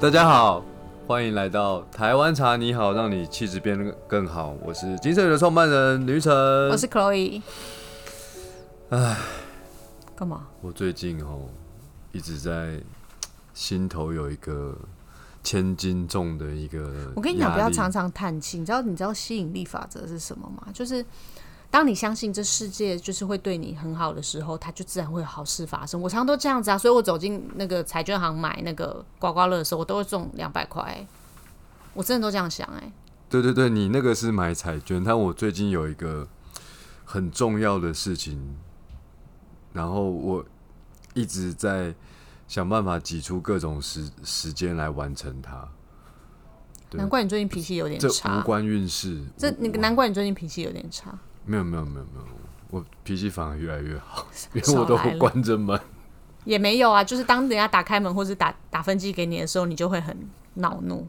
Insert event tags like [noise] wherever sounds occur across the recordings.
大家好，欢迎来到台湾茶。你好，让你气质变得更好。我是金盛宇的创办人吕晨，我是 Chloe。唉，干嘛？我最近哦一直在心头有一个千斤重的一个。我跟你讲，不要常常叹气。你知道你知道吸引力法则是什么吗？就是当你相信这世界就是会对你很好的时候，它就自然会有好事发生。我常常都这样子啊，所以我走进那个彩券行买那个刮刮乐的时候，我都会中两百块。我真的都这样想哎。对对对，你那个是买彩券，但我最近有一个很重要的事情。然后我一直在想办法挤出各种时时间来完成它。难怪你最近脾气有点差。无关运势。这那个难怪你最近脾气有点差。没有没有没有没有，我脾气反而越来越好，因为我都关着门。也没有啊，就是当人家打开门或者打打分机给你的时候，你就会很恼怒，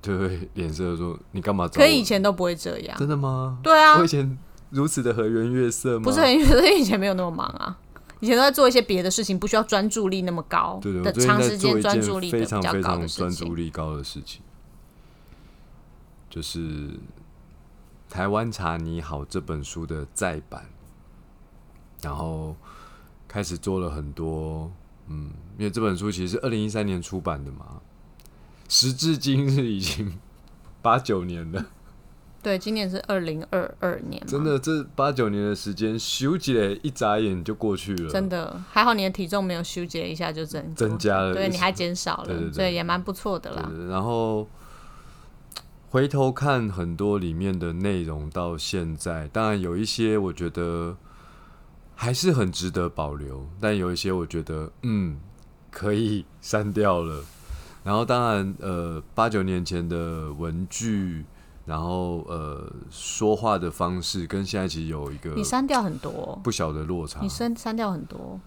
就会脸色说你干嘛？可以前都不会这样。真的吗？对啊，我以前如此的和颜悦色吗？不是很悦色，[laughs] 以前没有那么忙啊。以前都在做一些别的事情，不需要专注力那么高的长时间专注力非常非常专注力高的事情，就是《台湾茶你好》这本书的再版，然后开始做了很多，嗯，因为这本书其实是二零一三年出版的嘛，时至今日已经 [laughs] 八九年了。对，今年是二零二二年。真的，这八九年的时间，修起来一眨眼就过去了。真的，还好你的体重没有修结一下就增增加了，对，你还减少了，对对，也蛮不错的啦。然后回头看很多里面的内容，到现在，当然有一些我觉得还是很值得保留，但有一些我觉得嗯可以删掉了。然后当然，呃，八九年前的文具。然后呃，说话的方式跟现在其实有一个你删掉很多不小的落差。你删删掉很多。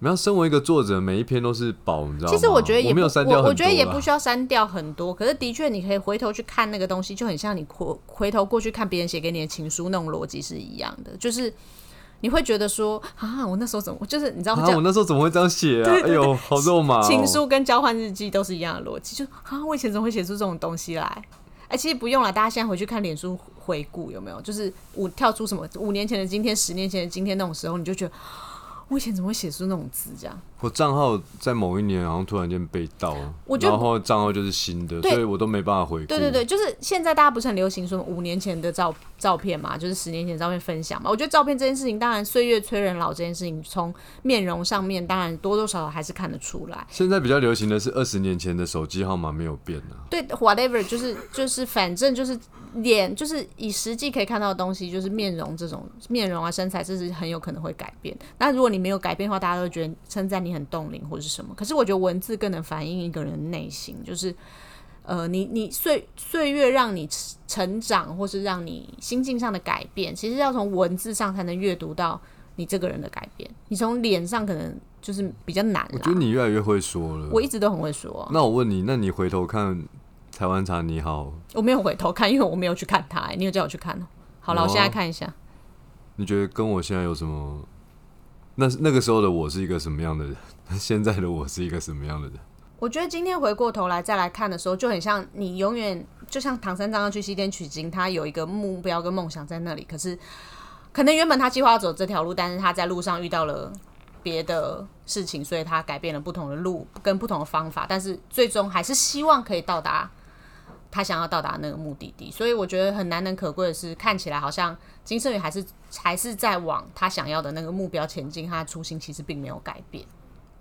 你要身为一个作者，每一篇都是宝，你知道吗？其实我觉得也没有删掉，我觉得也不需要删掉很多。可是的确，你可以回头去看那个东西，就很像你回回头过去看别人写给你的情书那种逻辑是一样的。就是你会觉得说啊，我那时候怎么就是你知道？我那时候怎么会这样写啊？哎呦，好肉麻！情书跟交换日记都是一样的逻辑，就啊，我以前怎么会写出这种东西来？哎，其实不用了，大家现在回去看脸书回顾有没有？就是五跳出什么五年前的今天，十年前的今天那种时候，你就觉得。我以前怎么会写出那种字？这样，我账号在某一年好像突然间被盗了，然后账号就是新的，所以我都没办法回。对对对，就是现在大家不是很流行说五年前的照照片嘛，就是十年前照片分享嘛。我觉得照片这件事情，当然岁月催人老这件事情，从面容上面当然多多少少还是看得出来。现在比较流行的是二十年前的手机号码没有变呢。对，whatever，就是就是反正就是脸，就是以实际可以看到的东西，就是面容这种面容啊身材，这是很有可能会改变。那如果你没有改变的话，大家都觉得称赞你很动灵或者是什么。可是我觉得文字更能反映一个人内心，就是呃，你你岁岁月让你成长，或是让你心境上的改变，其实要从文字上才能阅读到你这个人的改变。你从脸上可能就是比较难。我觉得你越来越会说了，我一直都很会说。那我问你，那你回头看台湾茶你好，我没有回头看，因为我没有去看它。你有叫我去看哦。好了，我现在看一下。你觉得跟我现在有什么？那那个时候的我是一个什么样的人？[laughs] 现在的我是一个什么样的人？我觉得今天回过头来再来看的时候，就很像你永远就像唐三藏要去西天取经，他有一个目标跟梦想在那里。可是可能原本他计划走这条路，但是他在路上遇到了别的事情，所以他改变了不同的路跟不同的方法，但是最终还是希望可以到达。他想要到达那个目的地，所以我觉得很难能可贵的是，看起来好像金圣宇还是还是在往他想要的那个目标前进，他的初心其实并没有改变。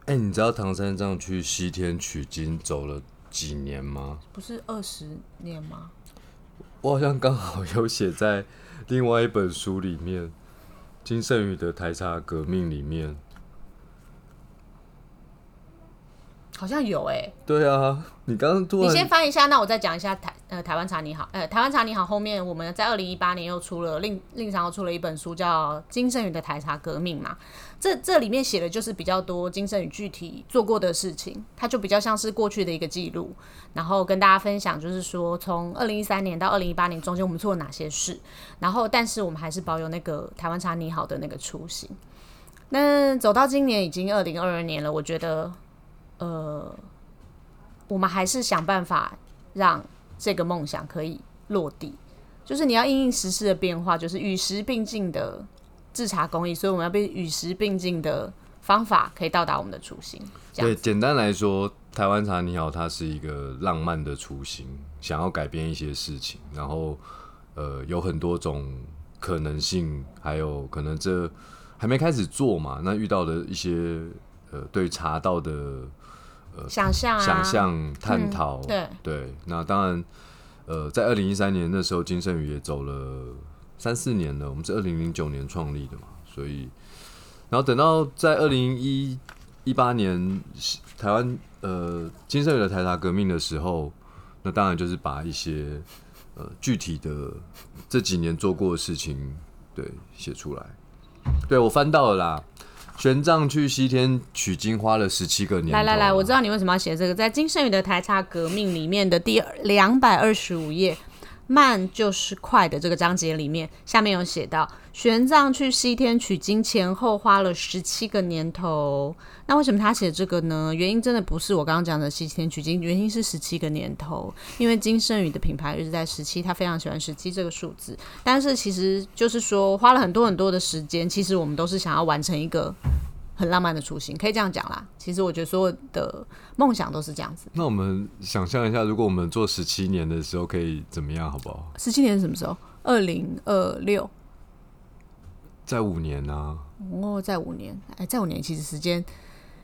哎，你知道唐三藏去西天取经走了几年吗？不是二十年吗？我好像刚好有写在另外一本书里面，金圣宇的台茶革命里面。好像有哎，对啊，你刚刚你先翻一下，那我再讲一下台呃台湾茶你好，呃台湾茶你好后面我们在二零一八年又出了另另上又出了一本书叫《金圣宇的台茶革命》嘛，这这里面写的就是比较多金圣宇具体做过的事情，它就比较像是过去的一个记录，然后跟大家分享，就是说从二零一三年到二零一八年中间我们做了哪些事，然后但是我们还是保有那个台湾茶你好的那个初心。那走到今年已经二零二二年了，我觉得。呃，我们还是想办法让这个梦想可以落地。就是你要应应时事的变化，就是与时并进的制茶工艺，所以我们要被与时并进的方法，可以到达我们的初心。对，简单来说，台湾茶你好，它是一个浪漫的初心，想要改变一些事情，然后呃有很多种可能性，还有可能这还没开始做嘛，那遇到的一些呃对茶道的呃想象、想象、探讨，对对，那当然。呃，在二零一三年那时候，金圣宇也走了三四年了。我们是二零零九年创立的嘛，所以，然后等到在二零一一八年台湾呃金圣宇的台达革命的时候，那当然就是把一些呃具体的这几年做过的事情对写出来。对我翻到了啦。玄奘去西天取经花了十七个年。来来来，我知道你为什么要写这个，在金圣宇的台茶革命里面的第两百二十五页，慢就是快的这个章节里面，下面有写到玄奘去西天取经前后花了十七个年头。那为什么他写这个呢？原因真的不是我刚刚讲的西天取经，原因是十七个年头，因为金圣宇的品牌一直在十七，他非常喜欢十七这个数字。但是其实就是说花了很多很多的时间，其实我们都是想要完成一个很浪漫的雏形，可以这样讲啦。其实我觉得所有的梦想都是这样子。那我们想象一下，如果我们做十七年的时候可以怎么样，好不好？十七年是什么时候？二零二六，在五年呢？哦，在五年，哎，在五年，其实时间。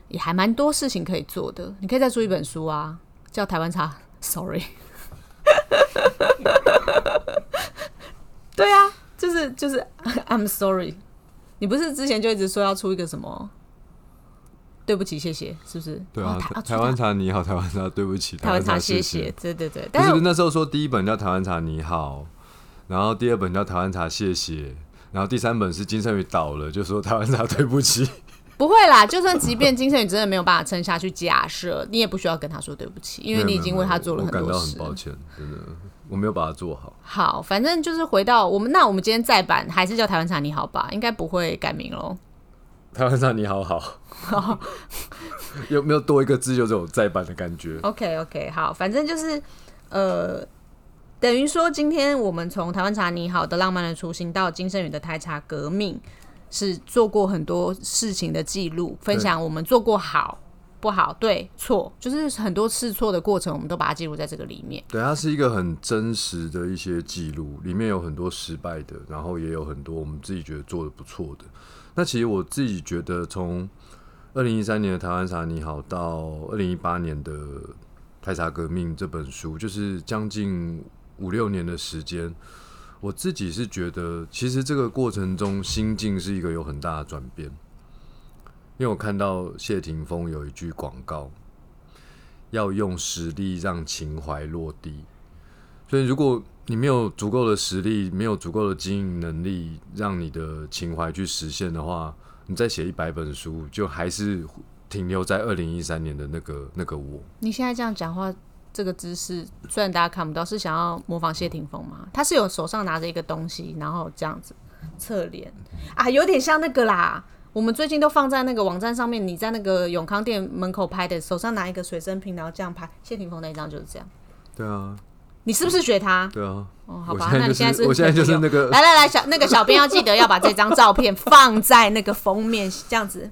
也还蛮多事情可以做的，你可以再出一本书啊，叫《台湾茶》。Sorry，[laughs] 对啊，就是就是 I'm sorry。你不是之前就一直说要出一个什么？对不起，谢谢，是不是？对啊，台湾茶你好，台湾茶对不起，台湾茶谢谢，对对对。但是那时候说第一本叫《台湾茶你好》，然后第二本叫《台湾茶谢谢》，然后第三本是金圣宇倒了，就说台湾茶对不起。不会啦，就算即便金圣宇真的没有办法撑下去，假设你也不需要跟他说对不起，因为你已经为他做了很多事。很抱歉，真的我没有把它做好。好，反正就是回到我们，那我们今天再版还是叫台湾茶你好吧，应该不会改名喽。台湾茶你好好，有没有多一个字就这种再版的感觉？OK OK，好，反正就是呃，等于说今天我们从台湾茶你好的浪漫的初心到金圣宇的台茶革命。是做过很多事情的记录，分享我们做过好不好、对错，就是很多试错的过程，我们都把它记录在这个里面。对，它是一个很真实的一些记录，里面有很多失败的，然后也有很多我们自己觉得做的不错的。那其实我自己觉得，从二零一三年的台湾茶你好到二零一八年的台茶革命这本书，就是将近五六年的时间。我自己是觉得，其实这个过程中心境是一个有很大的转变，因为我看到谢霆锋有一句广告，要用实力让情怀落地。所以，如果你没有足够的实力，没有足够的经营能力，让你的情怀去实现的话，你再写一百本书，就还是停留在二零一三年的那个那个我。你现在这样讲话。这个姿势虽然大家看不到，是想要模仿谢霆锋吗？他是有手上拿着一个东西，然后这样子侧脸啊，有点像那个啦。我们最近都放在那个网站上面，你在那个永康店门口拍的，手上拿一个水生瓶，然后这样拍谢霆锋那一张就是这样。对啊，你是不是学他？对啊。哦，好吧，那你现在是，我现在就是那个。来来来，小那个小编要记得要把这张照片放在那个封面，这样子。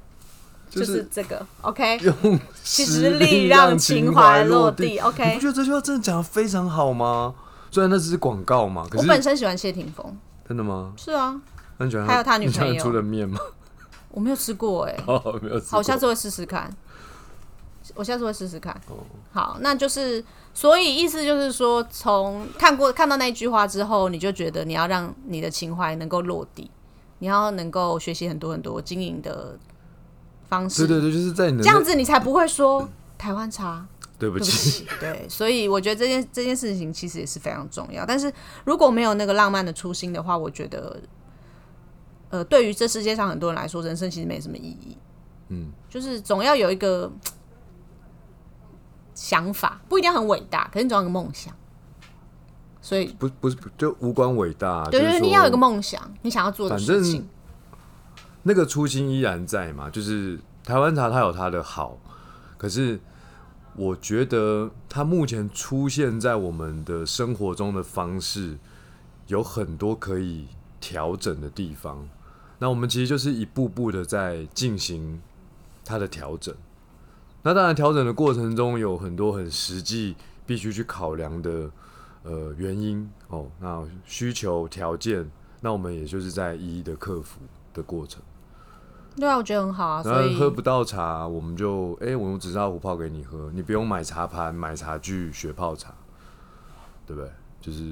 就是这个，OK，用实力让情怀落地，OK。你不觉得这句话真的讲的非常好吗？虽然那只是广告嘛，可是我本身喜欢谢霆锋，真的吗？是啊，很喜欢。还有他女朋友出的面吗？我没有吃过哎，[laughs] 哦，没有吃。好，我下次会试试看。我下次会试试看。哦，好，那就是，所以意思就是说，从看过看到那句话之后，你就觉得你要让你的情怀能够落地，你要能够学习很多很多经营的。方式对对对，就是在你这样子，你才不会说台湾茶。对不起，对，所以我觉得这件这件事情其实也是非常重要。但是如果没有那个浪漫的初心的话，我觉得，呃，对于这世界上很多人来说，人生其实没什么意义。嗯，就是总要有一个想法，不一定很伟大，可是你总有个梦想。所以不不是就无关伟大，对对，你要有个梦想，你想要做的事情。那个初心依然在嘛？就是台湾茶它有它的好，可是我觉得它目前出现在我们的生活中的方式有很多可以调整的地方。那我们其实就是一步步的在进行它的调整。那当然，调整的过程中有很多很实际必须去考量的呃原因哦。那需求条件，那我们也就是在一一的克服的过程。对啊，我觉得很好啊。所以喝不到茶，我们就哎、我用紫砂壶泡给你喝，你不用买茶盘、买茶具学泡茶，对不对？就是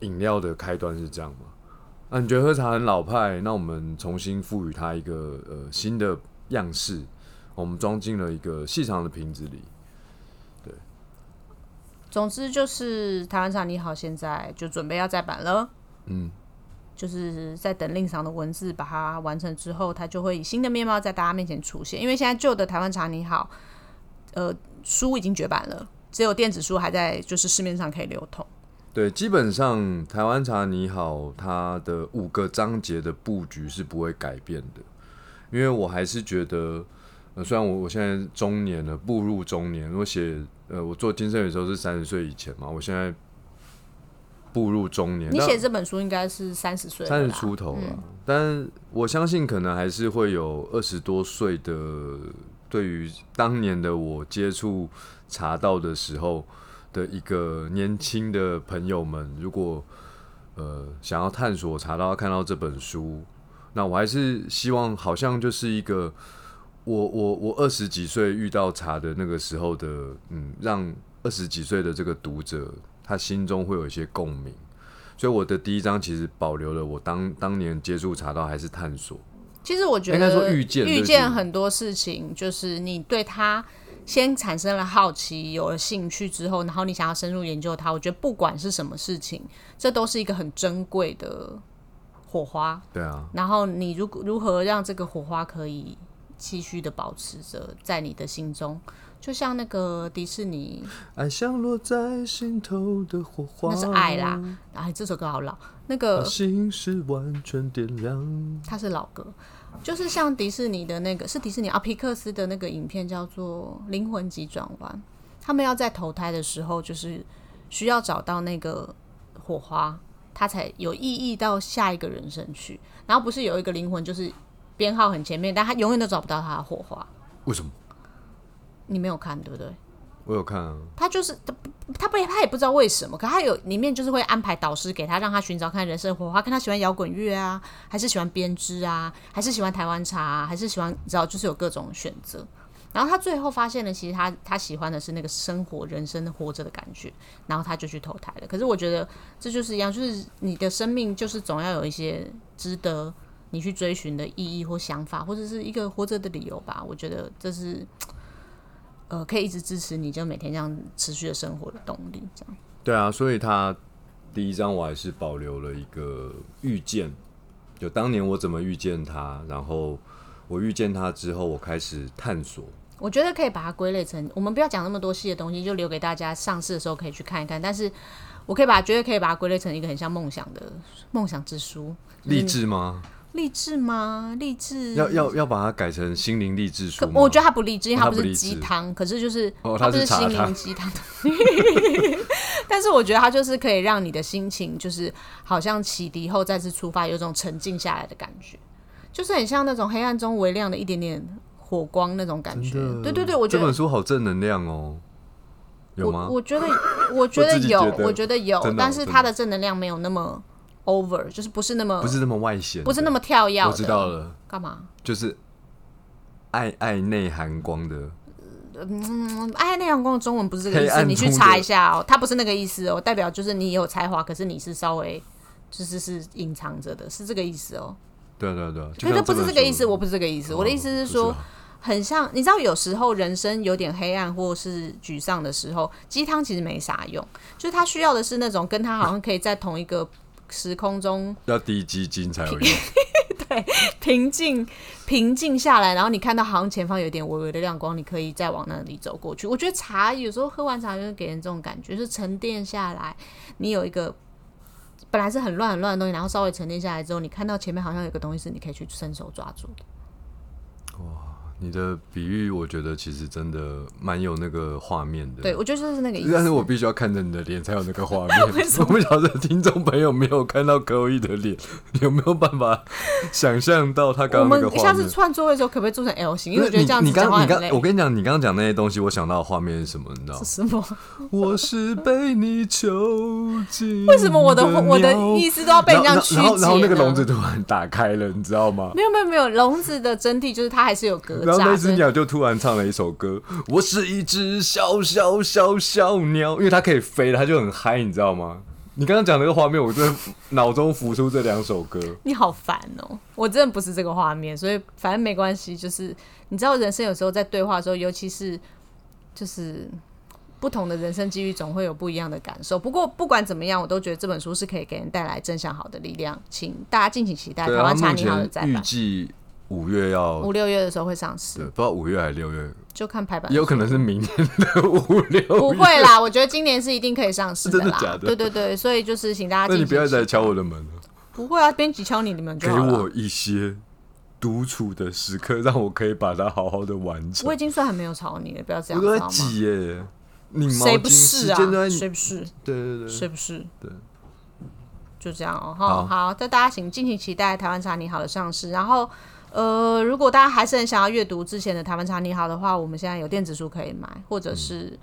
饮料的开端是这样嘛？啊，你觉得喝茶很老派，那我们重新赋予它一个呃新的样式，我们装进了一个细长的瓶子里。对总之就是台湾茶你好，现在就准备要再版了。嗯，就是在等令赏的文字把它完成之后，它就会以新的面貌在大家面前出现。因为现在旧的台湾茶你好，呃，书已经绝版了，只有电子书还在就是市面上可以流通。对，基本上台湾茶你好，它的五个章节的布局是不会改变的，因为我还是觉得，呃，虽然我我现在中年了，步入中年，我写呃，我做金圣宇的时候是三十岁以前嘛，我现在步入中年，你写这本书应该是三十岁，三十出头了，但我相信可能还是会有二十多岁的，对于当年的我接触茶道的时候的一个年轻的朋友们，如果呃想要探索茶道，看到这本书，那我还是希望好像就是一个我我我二十几岁遇到茶的那个时候的，嗯，让二十几岁的这个读者他心中会有一些共鸣。所以我的第一章其实保留了我当当年接触茶道还是探索，其实我觉应该说得遇见遇见很多事情，就是你对他先产生了好奇，有了兴趣之后，然后你想要深入研究它。我觉得不管是什么事情，这都是一个很珍贵的火花。对啊，然后你如如何让这个火花可以继续的保持着在你的心中，就像那个迪士尼，爱像落在心头的火花，那是爱啦。哎，这首歌好老，那个心是完全点亮。它是老歌，就是像迪士尼的那个是迪士尼啊，皮克斯的那个影片叫做《灵魂急转弯》，他们要在投胎的时候，就是需要找到那个火花，他才有意义到下一个人生去。然后不是有一个灵魂就是编号很前面，但他永远都找不到他的火花。为什么？你没有看对不对？我有看啊，他就是他不，他不他也不知道为什么，可他有里面就是会安排导师给他，让他寻找看人生的火花，看他喜欢摇滚乐啊，还是喜欢编织啊，还是喜欢台湾茶、啊，还是喜欢你知道，就是有各种选择。然后他最后发现了，其实他他喜欢的是那个生活、人生活着的感觉，然后他就去投胎了。可是我觉得这就是一样，就是你的生命就是总要有一些值得你去追寻的意义或想法，或者是一个活着的理由吧。我觉得这是呃可以一直支持你，就每天这样持续的生活的动力。这样对啊，所以他第一章我还是保留了一个遇见，就当年我怎么遇见他，然后我遇见他之后，我开始探索。我觉得可以把它归类成，我们不要讲那么多细的东西，就留给大家上市的时候可以去看一看。但是我可以把，绝对可以把它归类成一个很像梦想的梦想之书。励志吗？励志吗？励志要要要把它改成心灵励志书？可我觉得它不励志，因为它不是鸡汤，可是就是、哦它不是心灵鸡汤。[laughs] 但是我觉得它就是可以让你的心情，就是好像启迪后再次出发，有种沉静下来的感觉，就是很像那种黑暗中微亮的一点点火光那种感觉。对对对，我觉得这本书好正能量哦，有吗我？我觉得，我觉得有，我觉得有但是它的正能量没有那么 over，就是不是那么不是那么外显，不是那么跳跃。我知道了，干嘛？就是爱爱内含光的，嗯，爱内涵光的中文不是这个意思，你去查一下哦，它不是那个意思哦，代表就是你有才华，可是你是稍微就是是隐藏着的，是这个意思哦。对啊对啊对可是不是这个意思，我不是这个意思，我的意思是哦说不。很像，你知道，有时候人生有点黑暗或是沮丧的时候，鸡汤其实没啥用，就是他需要的是那种跟他好像可以在同一个时空中要低基金才有用。平 [laughs] 静平静下来，然后你看到好像前方有一点微微的亮光，你可以再往那里走过去。我觉得茶有时候喝完茶就是给人这种感觉，就是沉淀下来，你有一个本来是很乱很乱的东西，然后稍微沉淀下来之后，你看到前面好像有个东西是你可以去伸手抓住的。你的比喻，我觉得其实真的蛮有那个画面的。对，我觉得就是那个意思。但是我必须要看着你的脸才有那个画面。[laughs] 我不晓得听众朋友没有看到可以的脸，[laughs] 有没有办法想象到他刚刚那个画面？下次串座位的时候，可不可以做成 L 型？因为我觉得这样子讲话你刚，我跟你讲，你刚刚讲那些东西，我想到的画面是什么？你知道什么？我是被你囚禁。为什么我的我的意思都要被这样曲解？然后然后那个笼子突然打开了，你知道吗？没有没有没有，笼子的真谛就是它还是有隔。然后那只鸟就突然唱了一首歌，我是一只小小小小鸟，因为它可以飞了，它就很嗨，你知道吗？你刚刚讲那个画面，我真的脑中浮出这两首歌。你好烦哦，我真的不是这个画面，所以反正没关系。就是你知道，人生有时候在对话的时候，尤其是就是不同的人生机遇，总会有不一样的感受。不过不管怎么样，我都觉得这本书是可以给人带来正向好的力量，请大家敬请期待台湾茶你好的再版。五月要五六月的时候会上市，对，不知道五月还是六月，就看排版，有可能是明年的五六。不会啦，我觉得今年是一定可以上市的啦。对对对，所以就是请大家。那你不要再敲我的门了。不会啊，编辑敲你的门就好给我一些独处的时刻，让我可以把它好好的完成。我已经算很没有吵你了，不要这样。我在挤耶，你谁不是啊？谁不是？对对对，谁不是？对，就这样哦。好，好，那大家请敬请期待台湾茶你好的上市，然后。呃，如果大家还是很想要阅读之前的台湾茶你好的话，我们现在有电子书可以买，或者是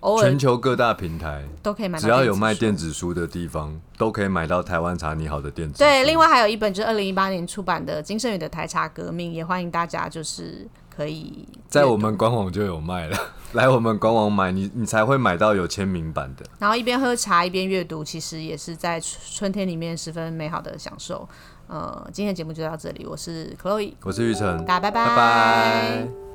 偶尔全球各大平台都可以买，只要有卖电子书的地方都可以买到台湾茶你好的电子。对，另外还有一本就是二零一八年出版的金圣宇的台茶革命，也欢迎大家就是可以在我们官网就有卖了，[laughs] 来我们官网买，你你才会买到有签名版的。然后一边喝茶一边阅读，其实也是在春天里面十分美好的享受。呃，今天的节目就到这里，我是 Chloe，我是玉成，大家拜拜。拜拜。